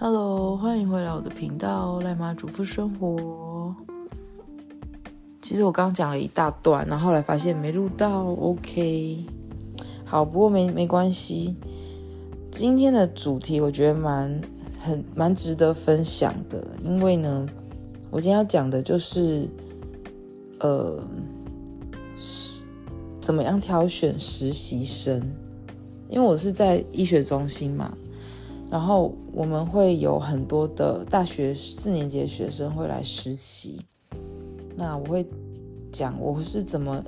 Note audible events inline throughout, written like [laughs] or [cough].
Hello，欢迎回来我的频道赖妈主妇生活。其实我刚讲了一大段，然后后来发现没录到，OK。好，不过没没关系。今天的主题我觉得蛮很蛮值得分享的，因为呢，我今天要讲的就是，呃，是怎么样挑选实习生，因为我是在医学中心嘛。然后我们会有很多的大学四年级的学生会来实习，那我会讲我是怎么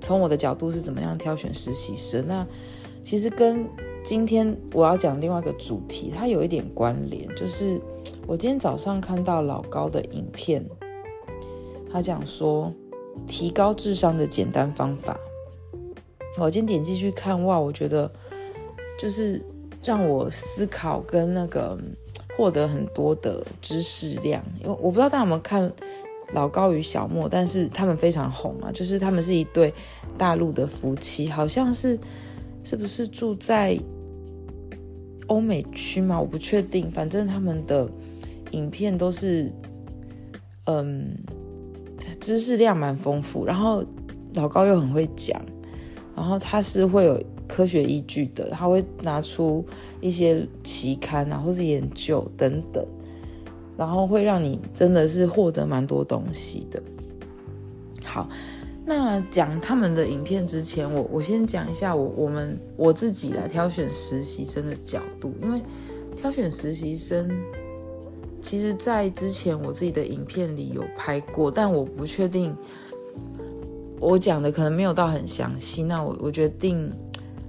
从我的角度是怎么样挑选实习生。那其实跟今天我要讲另外一个主题，它有一点关联，就是我今天早上看到老高的影片，他讲说提高智商的简单方法。我今天点进去看，哇，我觉得就是。让我思考跟那个获得很多的知识量，因为我不知道大家有没有看老高与小莫，但是他们非常红嘛，就是他们是一对大陆的夫妻，好像是是不是住在欧美区嘛？我不确定，反正他们的影片都是嗯知识量蛮丰富，然后老高又很会讲，然后他是会有。科学依据的，他会拿出一些期刊啊，或是研究等等，然后会让你真的是获得蛮多东西的。好，那讲他们的影片之前，我我先讲一下我我们我自己来挑选实习生的角度，因为挑选实习生，其实在之前我自己的影片里有拍过，但我不确定我讲的可能没有到很详细，那我我决定。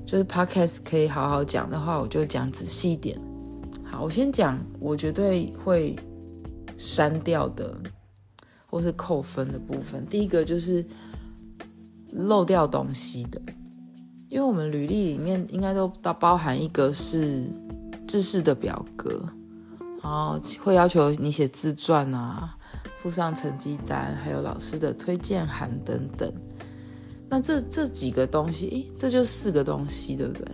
就是 podcast 可以好好讲的话，我就讲仔细一点。好，我先讲我绝对会删掉的，或是扣分的部分。第一个就是漏掉东西的，因为我们履历里面应该都都包含一个是制式的表格，然后会要求你写自传啊，附上成绩单，还有老师的推荐函等等。那这这几个东西，诶，这就四个东西，对不对？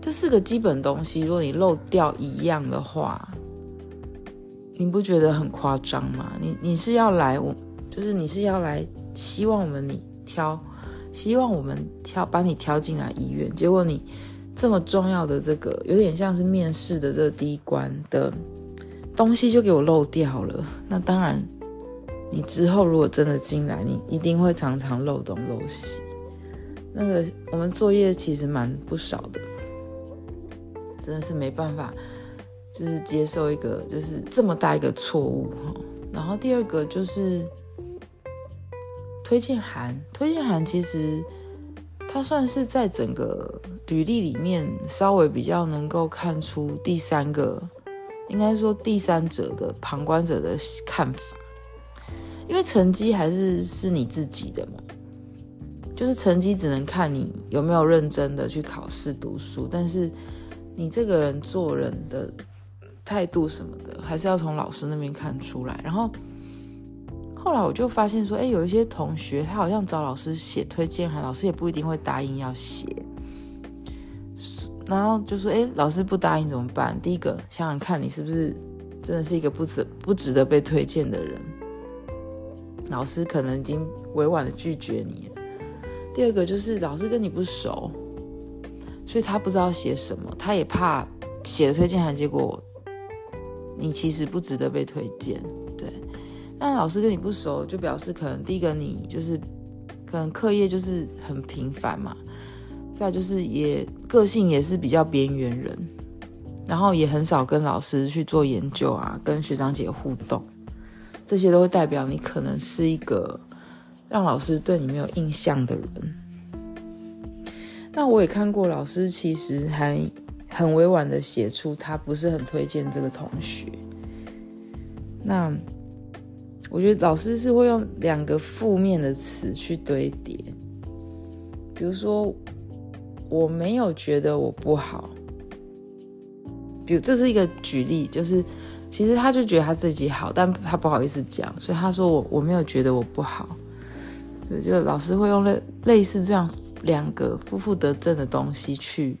这四个基本东西，如果你漏掉一样的话，你不觉得很夸张吗？你你是要来，我就是你是要来，希望我们你挑，希望我们挑把你挑进来医院，结果你这么重要的这个，有点像是面试的这第一关的东西就给我漏掉了，那当然。你之后如果真的进来，你一定会常常漏东漏西。那个我们作业其实蛮不少的，真的是没办法，就是接受一个就是这么大一个错误哈。然后第二个就是推荐函，推荐函其实它算是在整个履历里面稍微比较能够看出第三个，应该说第三者的旁观者的看法。因为成绩还是是你自己的嘛，就是成绩只能看你有没有认真的去考试读书，但是你这个人做人的态度什么的，还是要从老师那边看出来。然后后来我就发现说，哎，有一些同学他好像找老师写推荐函，老师也不一定会答应要写。然后就说，哎，老师不答应怎么办？第一个想想看你是不是真的是一个不值不值得被推荐的人。老师可能已经委婉的拒绝你了。第二个就是老师跟你不熟，所以他不知道写什么，他也怕写了推荐函，结果你其实不值得被推荐。对，那老师跟你不熟，就表示可能第一个你就是可能课业就是很平凡嘛，再就是也个性也是比较边缘人，然后也很少跟老师去做研究啊，跟学长姐互动。这些都会代表你可能是一个让老师对你没有印象的人。那我也看过老师其实还很委婉的写出他不是很推荐这个同学。那我觉得老师是会用两个负面的词去堆叠，比如说我没有觉得我不好，比如这是一个举例，就是。其实他就觉得他自己好，但他不好意思讲，所以他说我我没有觉得我不好，所以就老师会用类类似这样两个负负得正的东西去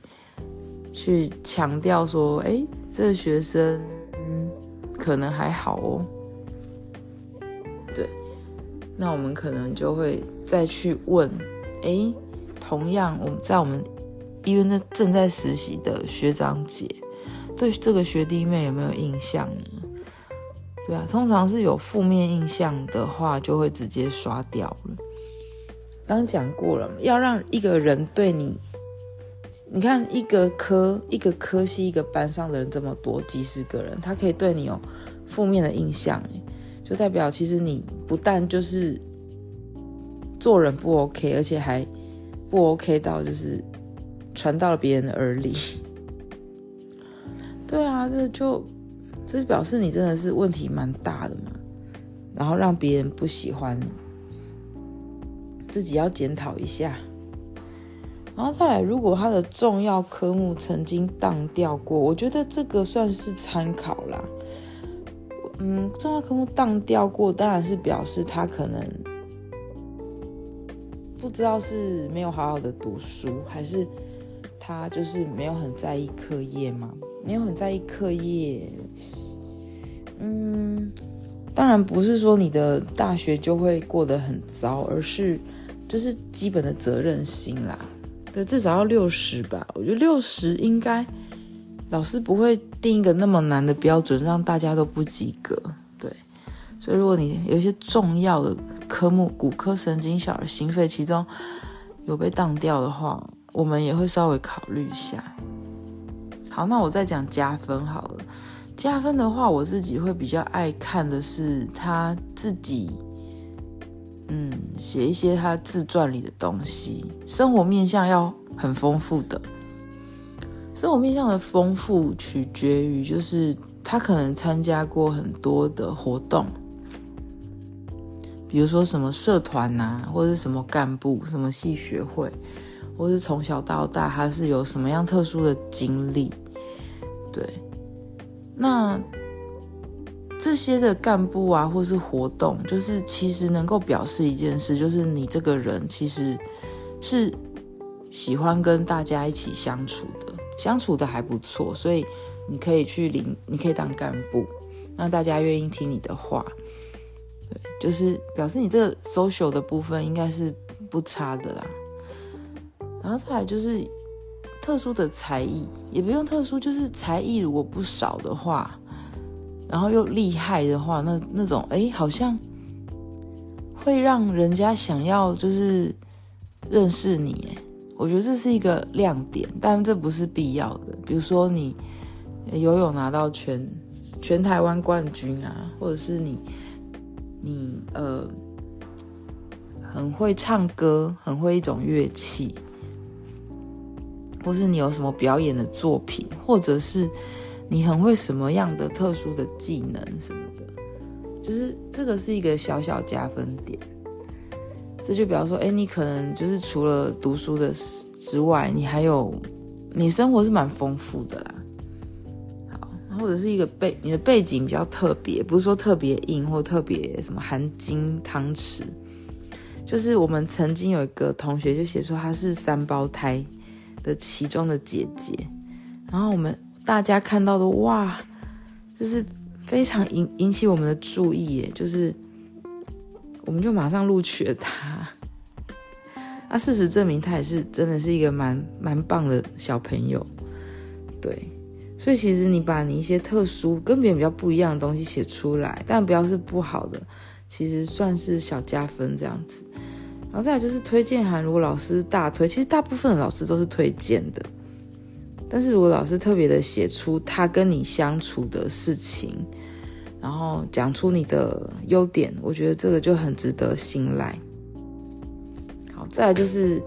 去强调说，哎，这个学生可能还好哦。对，那我们可能就会再去问，哎，同样我们在我们医院正正在实习的学长姐，对这个学弟妹有没有印象呢？对啊，通常是有负面印象的话，就会直接刷掉了。刚讲过了，要让一个人对你，你看一个科一个科系一个班上的人这么多，几十个人，他可以对你有负面的印象，就代表其实你不但就是做人不 OK，而且还不 OK 到就是传到了别人的耳里。对啊，这就。这表示你真的是问题蛮大的嘛，然后让别人不喜欢你，自己要检讨一下。然后再来，如果他的重要科目曾经当掉过，我觉得这个算是参考啦。嗯，重要科目当掉过，当然是表示他可能不知道是没有好好的读书，还是他就是没有很在意课业嘛。没有很在意课业，嗯，当然不是说你的大学就会过得很糟，而是就是基本的责任心啦。对，至少要六十吧。我觉得六十应该老师不会定一个那么难的标准，让大家都不及格。对，所以如果你有一些重要的科目，骨科、神经、小儿、心肺，其中有被当掉的话，我们也会稍微考虑一下。好，那我再讲加分好了。加分的话，我自己会比较爱看的是他自己，嗯，写一些他自传里的东西，生活面向要很丰富的。生活面向的丰富取决于，就是他可能参加过很多的活动，比如说什么社团呐，或者是什么干部、什么系学会，或是从小到大他是有什么样特殊的经历。对，那这些的干部啊，或是活动，就是其实能够表示一件事，就是你这个人其实是喜欢跟大家一起相处的，相处的还不错，所以你可以去领，你可以当干部，让大家愿意听你的话。对，就是表示你这 social 的部分应该是不差的啦。然后再来就是。特殊的才艺也不用特殊，就是才艺如果不少的话，然后又厉害的话，那那种哎，好像会让人家想要就是认识你哎，我觉得这是一个亮点，但这不是必要的。比如说你游泳拿到全全台湾冠军啊，或者是你你呃很会唱歌，很会一种乐器。或是你有什么表演的作品，或者是你很会什么样的特殊的技能什么的，就是这个是一个小小加分点。这就比方说，哎，你可能就是除了读书的之外，你还有你生活是蛮丰富的啦。好，或者是一个背你的背景比较特别，不是说特别硬或特别什么含金汤匙，就是我们曾经有一个同学就写说他是三胞胎的其中的姐姐，然后我们大家看到的哇，就是非常引引起我们的注意耶，就是我们就马上录取了他。那事实证明，他也是真的是一个蛮蛮棒的小朋友。对，所以其实你把你一些特殊跟别人比较不一样的东西写出来，但不要是不好的，其实算是小加分这样子。然后再来就是推荐函，如果老师大推，其实大部分的老师都是推荐的。但是如果老师特别的写出他跟你相处的事情，然后讲出你的优点，我觉得这个就很值得信赖。好，再来就是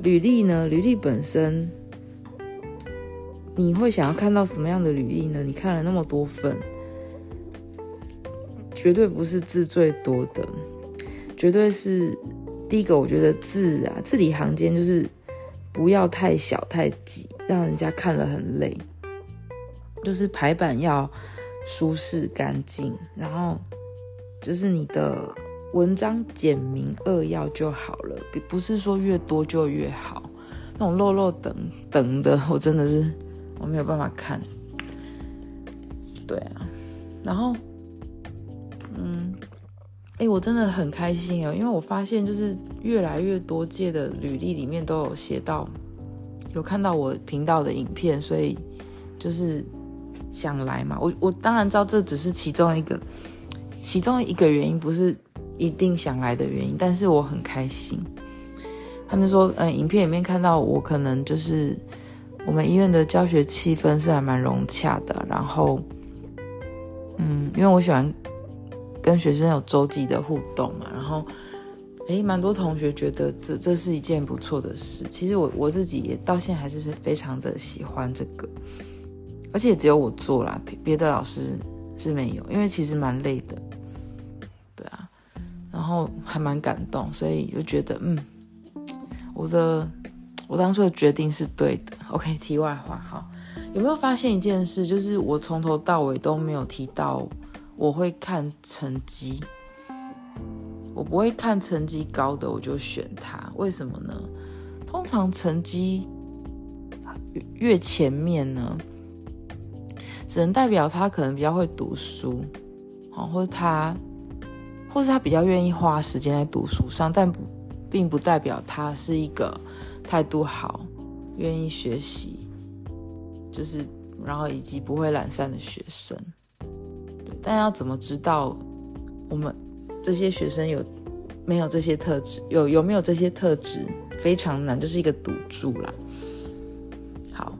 履历呢，履历本身，你会想要看到什么样的履历呢？你看了那么多份，绝对不是字最多的，绝对是。第一个，我觉得字啊，字里行间就是不要太小太挤，让人家看了很累。就是排版要舒适干净，然后就是你的文章简明扼要就好了，不是说越多就越好。那种漏漏等等的，我真的是我没有办法看。对啊，然后，嗯，哎，我真的很开心哦，因为我发现就是越来越多届的履历里面都有写到，有看到我频道的影片，所以就是想来嘛。我我当然知道这只是其中一个，其中一个原因，不是一定想来的原因，但是我很开心。他们说，嗯，影片里面看到我可能就是我们医院的教学气氛是还蛮融洽的，然后，嗯，因为我喜欢跟学生有周记的互动嘛，然后，诶，蛮多同学觉得这这是一件不错的事。其实我我自己也到现在还是非常的喜欢这个，而且只有我做啦，别的老师是没有，因为其实蛮累的，对啊，然后还蛮感动，所以就觉得嗯。我的我当初的决定是对的。OK，题外话，好，有没有发现一件事？就是我从头到尾都没有提到我会看成绩，我不会看成绩高的我就选他。为什么呢？通常成绩越前面呢，只能代表他可能比较会读书，啊，或者他，或是他比较愿意花时间在读书上，但不。并不代表他是一个态度好、愿意学习，就是然后以及不会懒散的学生。但要怎么知道我们这些学生有没有这些特质？有有没有这些特质？非常难，就是一个赌注啦。好，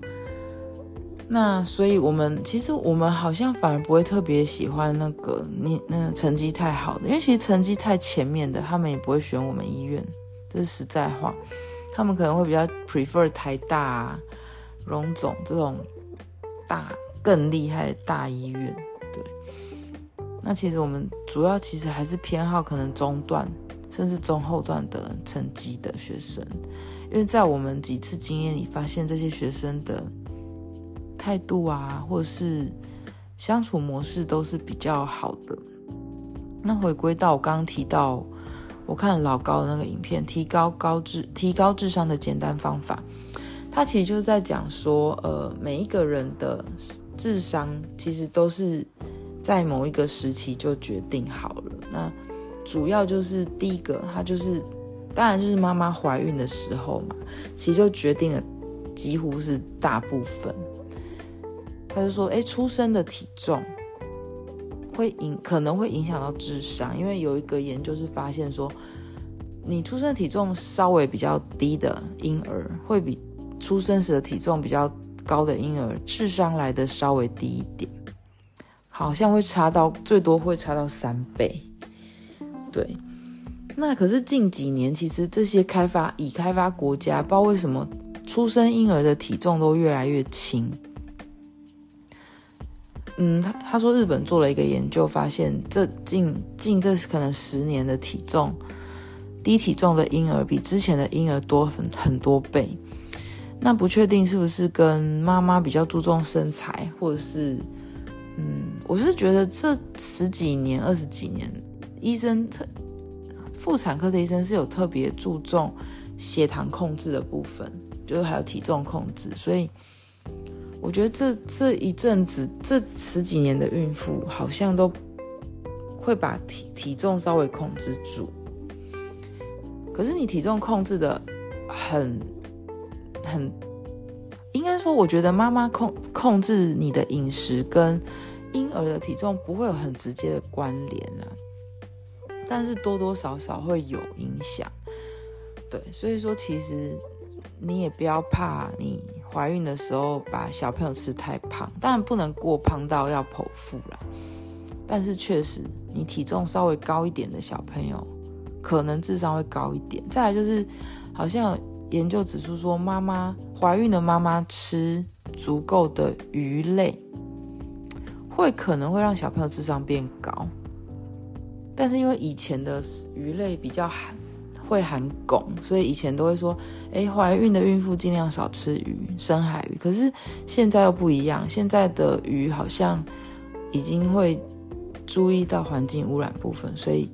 那所以我们其实我们好像反而不会特别喜欢那个你那个成绩太好的，因为其实成绩太前面的，他们也不会选我们医院。这是实在话，他们可能会比较 prefer 台大啊、荣总这种大更厉害的大医院。那其实我们主要其实还是偏好可能中段甚至中后段的成绩的学生，因为在我们几次经验里发现，这些学生的态度啊，或者是相处模式都是比较好的。那回归到我刚刚提到。我看老高的那个影片，提高高智提高智商的简单方法，他其实就是在讲说，呃，每一个人的智商其实都是在某一个时期就决定好了。那主要就是第一个，他就是当然就是妈妈怀孕的时候嘛，其实就决定了几乎是大部分。他就说，诶，出生的体重。会影可能会影响到智商，因为有一个研究是发现说，你出生体重稍微比较低的婴儿，会比出生时的体重比较高的婴儿智商来的稍微低一点，好像会差到最多会差到三倍。对，那可是近几年其实这些开发已开发国家，不知道为什么出生婴儿的体重都越来越轻。嗯，他他说日本做了一个研究，发现这近近这可能十年的体重低体重的婴儿比之前的婴儿多很很多倍。那不确定是不是跟妈妈比较注重身材，或者是嗯，我是觉得这十几年二十几年，医生特妇产科的医生是有特别注重血糖控制的部分，就是还有体重控制，所以。我觉得这这一阵子，这十几年的孕妇好像都会把体体重稍微控制住。可是你体重控制的很很，应该说，我觉得妈妈控控制你的饮食跟婴儿的体重不会有很直接的关联啊，但是多多少少会有影响。对，所以说其实你也不要怕你。怀孕的时候把小朋友吃太胖，当然不能过胖到要剖腹啦。但是确实，你体重稍微高一点的小朋友，可能智商会高一点。再来就是，好像有研究指出说，妈妈怀孕的妈妈吃足够的鱼类，会可能会让小朋友智商变高。但是因为以前的鱼类比较含。会含汞，所以以前都会说，诶，怀孕的孕妇尽量少吃鱼，深海鱼。可是现在又不一样，现在的鱼好像已经会注意到环境污染部分，所以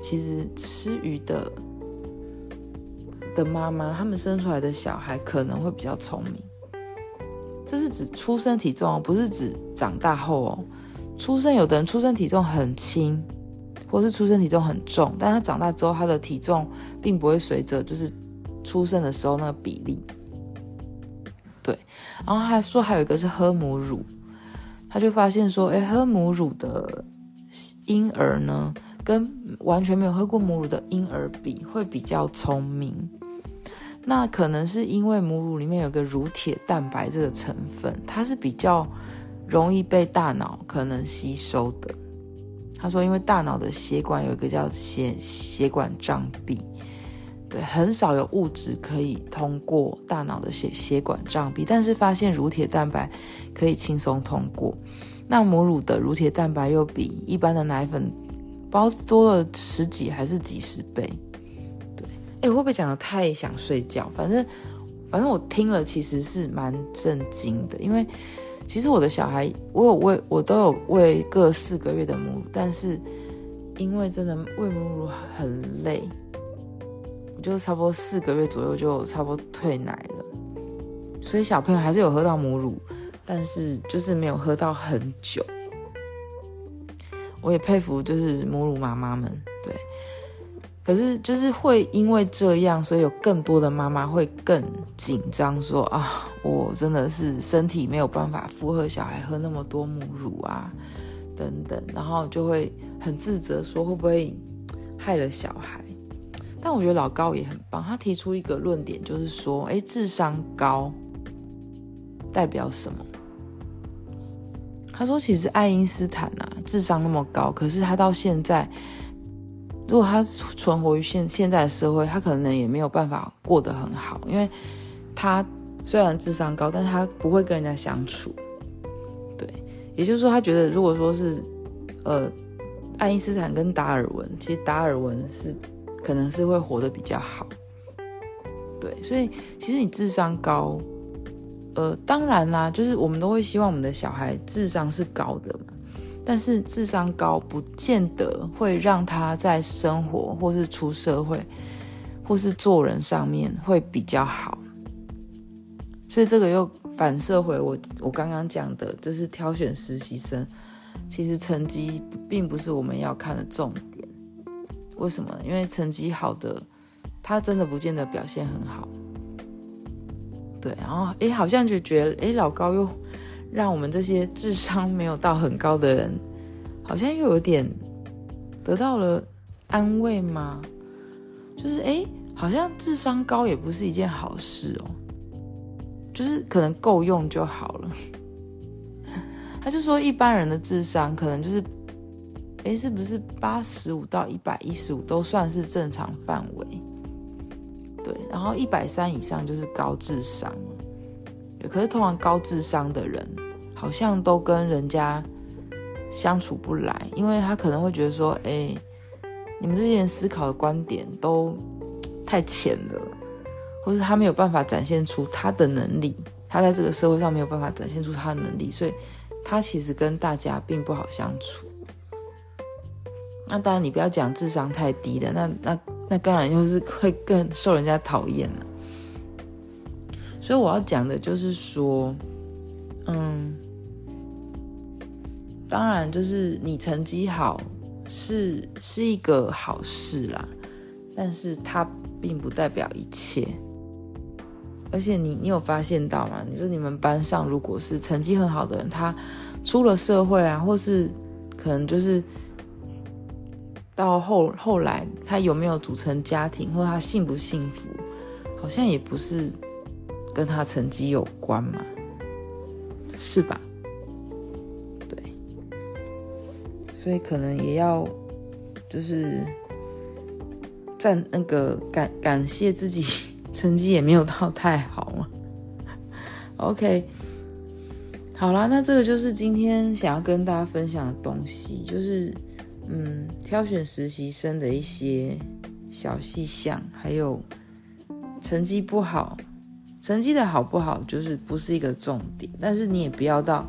其实吃鱼的的妈妈，他们生出来的小孩可能会比较聪明。这是指出生体重，不是指长大后哦。出生有的人出生体重很轻，或是出生体重很重，但他长大之后，他的体重并不会随着就是出生的时候那个比例。对，然后他说还有一个是喝母乳，他就发现说，哎，喝母乳的婴儿呢，跟完全没有喝过母乳的婴儿比，会比较聪明。那可能是因为母乳里面有个乳铁蛋白这个成分，它是比较容易被大脑可能吸收的。他说，因为大脑的血管有一个叫血血管障壁，对，很少有物质可以通过大脑的血血管障壁，但是发现乳铁蛋白可以轻松通过。那母乳的乳铁蛋白又比一般的奶粉包多了十几还是几十倍。哎，会不会讲得太想睡觉？反正，反正我听了其实是蛮震惊的，因为其实我的小孩，我有喂，我都有喂各四个月的母乳，但是因为真的喂母乳很累，我就差不多四个月左右就差不多退奶了，所以小朋友还是有喝到母乳，但是就是没有喝到很久。我也佩服，就是母乳妈妈们，对。可是，就是会因为这样，所以有更多的妈妈会更紧张，说啊，我真的是身体没有办法负荷小孩喝那么多母乳啊，等等，然后就会很自责，说会不会害了小孩？但我觉得老高也很棒，他提出一个论点，就是说，哎，智商高代表什么？他说，其实爱因斯坦啊，智商那么高，可是他到现在。如果他存活于现现在的社会，他可能也没有办法过得很好，因为他虽然智商高，但是他不会跟人家相处。对，也就是说，他觉得如果说是呃，爱因斯坦跟达尔文，其实达尔文是可能是会活得比较好。对，所以其实你智商高，呃，当然啦，就是我们都会希望我们的小孩智商是高的嘛。但是智商高不见得会让他在生活或是出社会或是做人上面会比较好，所以这个又反射回我我刚刚讲的，就是挑选实习生，其实成绩并不是我们要看的重点。为什么呢？因为成绩好的他真的不见得表现很好。对，然后诶，好像就觉得诶，老高又。让我们这些智商没有到很高的人，好像又有点得到了安慰吗？就是诶，好像智商高也不是一件好事哦，就是可能够用就好了。[laughs] 他就说，一般人的智商可能就是，诶，是不是八十五到一百一十五都算是正常范围？对，然后一百三以上就是高智商。可是通常高智商的人，好像都跟人家相处不来，因为他可能会觉得说，哎、你们这些人思考的观点都太浅了，或是他没有办法展现出他的能力，他在这个社会上没有办法展现出他的能力，所以他其实跟大家并不好相处。那当然，你不要讲智商太低的，那那那当然就是会更受人家讨厌了。所以我要讲的就是说，嗯，当然就是你成绩好是是一个好事啦，但是它并不代表一切。而且你你有发现到吗？你说你们班上如果是成绩很好的人，他出了社会啊，或是可能就是到后后来他有没有组成家庭，或他幸不幸福，好像也不是。跟他成绩有关嘛？是吧？对，所以可能也要就是赞那个感感谢自己成绩也没有到太好嘛。[laughs] OK，好啦，那这个就是今天想要跟大家分享的东西，就是嗯，挑选实习生的一些小细项，还有成绩不好。成绩的好不好，就是不是一个重点，但是你也不要到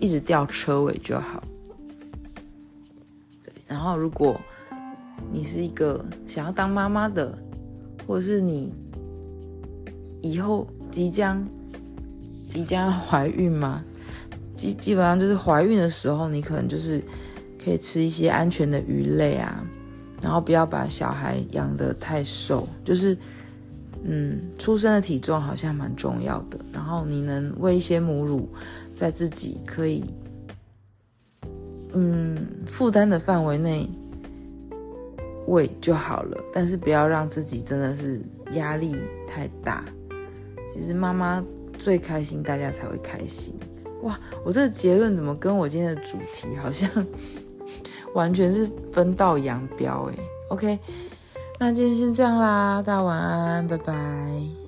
一直吊车尾就好。对，然后如果你是一个想要当妈妈的，或者是你以后即将即将怀孕嘛，基基本上就是怀孕的时候，你可能就是可以吃一些安全的鱼类啊，然后不要把小孩养得太瘦，就是嗯，出生的体重好像蛮重要的，然后你能喂一些母乳，在自己可以嗯负担的范围内。喂就好了，但是不要让自己真的是压力太大。其实妈妈最开心，大家才会开心。哇，我这个结论怎么跟我今天的主题好像 [laughs] 完全是分道扬镳诶。OK，那今天先这样啦，大家晚安，拜拜。